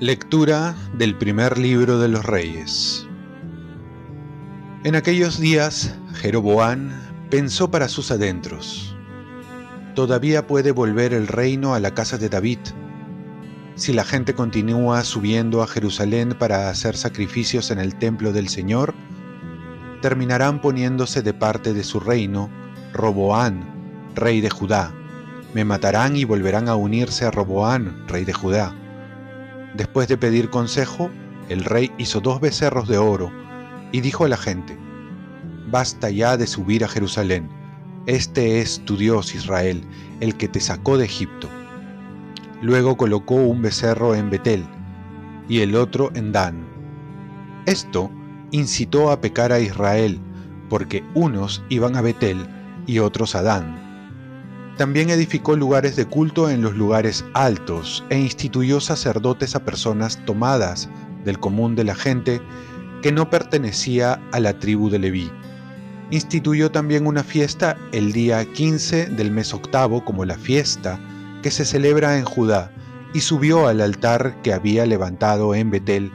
Lectura del primer libro de los reyes. En aquellos días, Jeroboán pensó para sus adentros, todavía puede volver el reino a la casa de David. Si la gente continúa subiendo a Jerusalén para hacer sacrificios en el templo del Señor, terminarán poniéndose de parte de su reino Roboán, rey de Judá. Me matarán y volverán a unirse a Roboán, rey de Judá Después de pedir consejo, el rey hizo dos becerros de oro y dijo a la gente, Basta ya de subir a Jerusalén, este es tu Dios Israel, el que te sacó de Egipto. Luego colocó un becerro en Betel y el otro en Dan. Esto incitó a pecar a Israel, porque unos iban a Betel y otros a Dan también edificó lugares de culto en los lugares altos e instituyó sacerdotes a personas tomadas del común de la gente que no pertenecía a la tribu de Leví. Instituyó también una fiesta el día 15 del mes octavo como la fiesta que se celebra en Judá y subió al altar que había levantado en Betel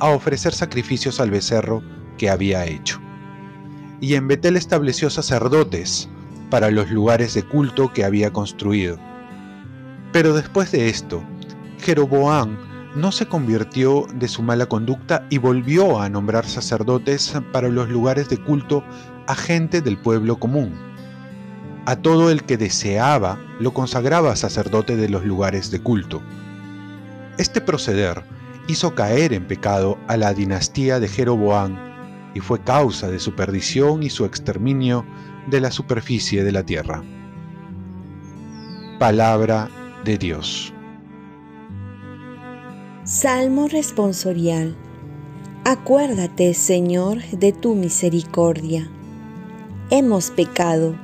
a ofrecer sacrificios al becerro que había hecho. Y en Betel estableció sacerdotes, para los lugares de culto que había construido. Pero después de esto, Jeroboam no se convirtió de su mala conducta y volvió a nombrar sacerdotes para los lugares de culto a gente del pueblo común. A todo el que deseaba lo consagraba sacerdote de los lugares de culto. Este proceder hizo caer en pecado a la dinastía de Jeroboam y fue causa de su perdición y su exterminio de la superficie de la tierra. Palabra de Dios. Salmo responsorial. Acuérdate, Señor, de tu misericordia. Hemos pecado,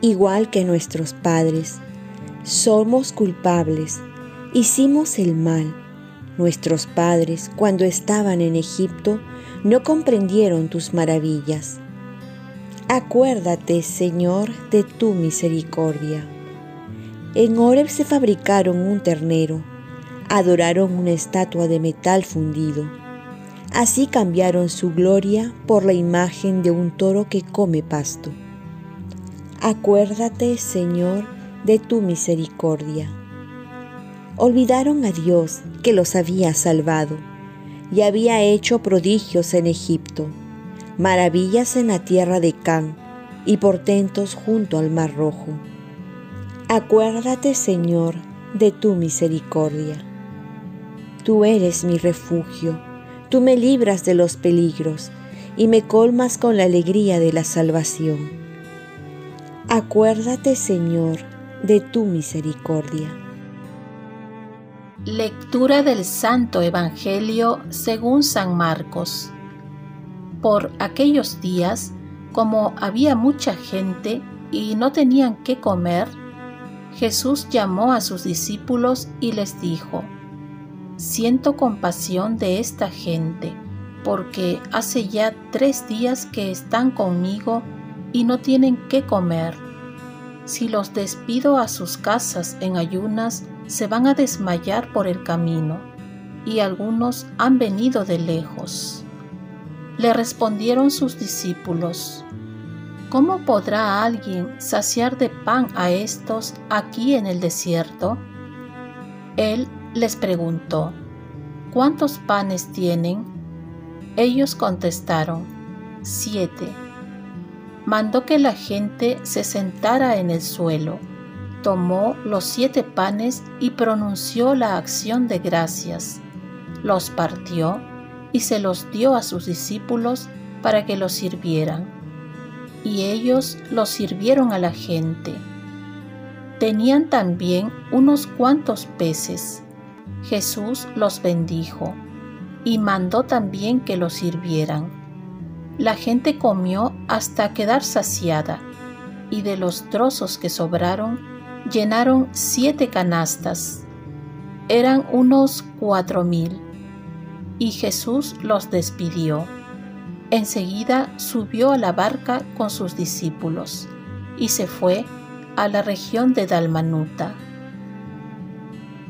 igual que nuestros padres. Somos culpables. Hicimos el mal. Nuestros padres, cuando estaban en Egipto, no comprendieron tus maravillas. Acuérdate, Señor, de tu misericordia. En Oreb se fabricaron un ternero, adoraron una estatua de metal fundido. Así cambiaron su gloria por la imagen de un toro que come pasto. Acuérdate, Señor, de tu misericordia. Olvidaron a Dios que los había salvado y había hecho prodigios en Egipto maravillas en la tierra de Can y portentos junto al mar rojo. Acuérdate, Señor, de tu misericordia. Tú eres mi refugio, tú me libras de los peligros y me colmas con la alegría de la salvación. Acuérdate, Señor, de tu misericordia. Lectura del Santo Evangelio según San Marcos. Por aquellos días, como había mucha gente y no tenían qué comer, Jesús llamó a sus discípulos y les dijo, Siento compasión de esta gente, porque hace ya tres días que están conmigo y no tienen qué comer. Si los despido a sus casas en ayunas, se van a desmayar por el camino, y algunos han venido de lejos. Le respondieron sus discípulos, ¿Cómo podrá alguien saciar de pan a estos aquí en el desierto? Él les preguntó, ¿cuántos panes tienen? Ellos contestaron, siete. Mandó que la gente se sentara en el suelo, tomó los siete panes y pronunció la acción de gracias, los partió y se los dio a sus discípulos para que los sirvieran. Y ellos los sirvieron a la gente. Tenían también unos cuantos peces. Jesús los bendijo y mandó también que los sirvieran. La gente comió hasta quedar saciada, y de los trozos que sobraron, llenaron siete canastas. Eran unos cuatro mil y Jesús los despidió. Enseguida subió a la barca con sus discípulos y se fue a la región de Dalmanuta.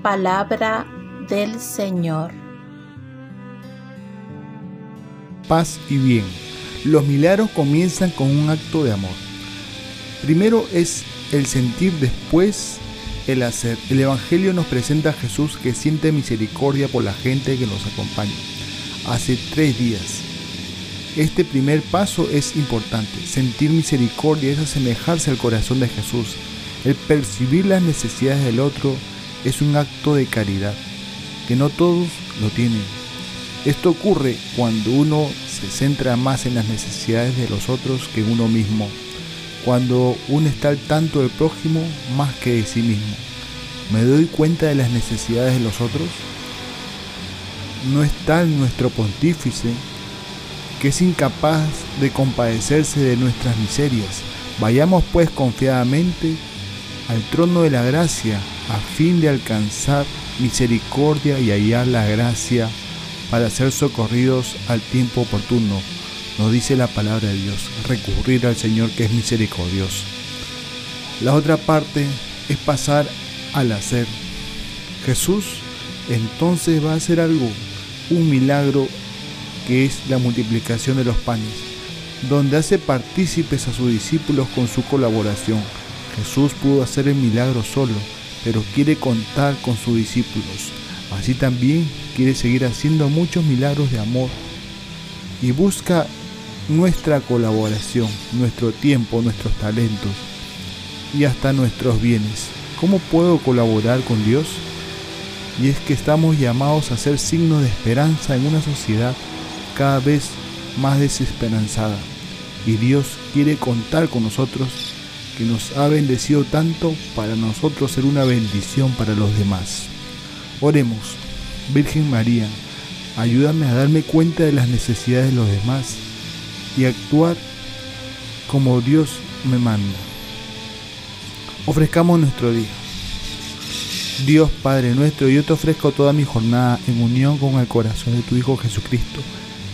Palabra del Señor. Paz y bien. Los milagros comienzan con un acto de amor. Primero es el sentir, después el hacer. El Evangelio nos presenta a Jesús que siente misericordia por la gente que nos acompaña. Hace tres días. Este primer paso es importante. Sentir misericordia es asemejarse al corazón de Jesús. El percibir las necesidades del otro es un acto de caridad, que no todos lo tienen. Esto ocurre cuando uno se centra más en las necesidades de los otros que uno mismo cuando uno está al tanto del prójimo más que de sí mismo. ¿Me doy cuenta de las necesidades de los otros? No es tal nuestro pontífice que es incapaz de compadecerse de nuestras miserias. Vayamos pues confiadamente al trono de la gracia a fin de alcanzar misericordia y hallar la gracia para ser socorridos al tiempo oportuno nos dice la palabra de Dios, recurrir al Señor que es misericordioso. La otra parte es pasar al hacer. Jesús entonces va a hacer algo, un milagro que es la multiplicación de los panes, donde hace partícipes a sus discípulos con su colaboración. Jesús pudo hacer el milagro solo, pero quiere contar con sus discípulos. Así también quiere seguir haciendo muchos milagros de amor y busca nuestra colaboración, nuestro tiempo, nuestros talentos y hasta nuestros bienes. ¿Cómo puedo colaborar con Dios? Y es que estamos llamados a ser signos de esperanza en una sociedad cada vez más desesperanzada. Y Dios quiere contar con nosotros, que nos ha bendecido tanto para nosotros ser una bendición para los demás. Oremos, Virgen María, ayúdame a darme cuenta de las necesidades de los demás y actuar como Dios me manda. Ofrezcamos nuestro día. Dios Padre nuestro, yo te ofrezco toda mi jornada en unión con el corazón de tu Hijo Jesucristo,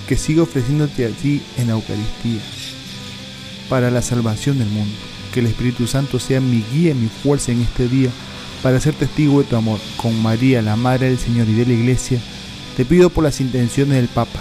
que sigue ofreciéndote a ti en la Eucaristía, para la salvación del mundo. Que el Espíritu Santo sea mi guía y mi fuerza en este día, para ser testigo de tu amor. Con María, la Madre del Señor y de la Iglesia, te pido por las intenciones del Papa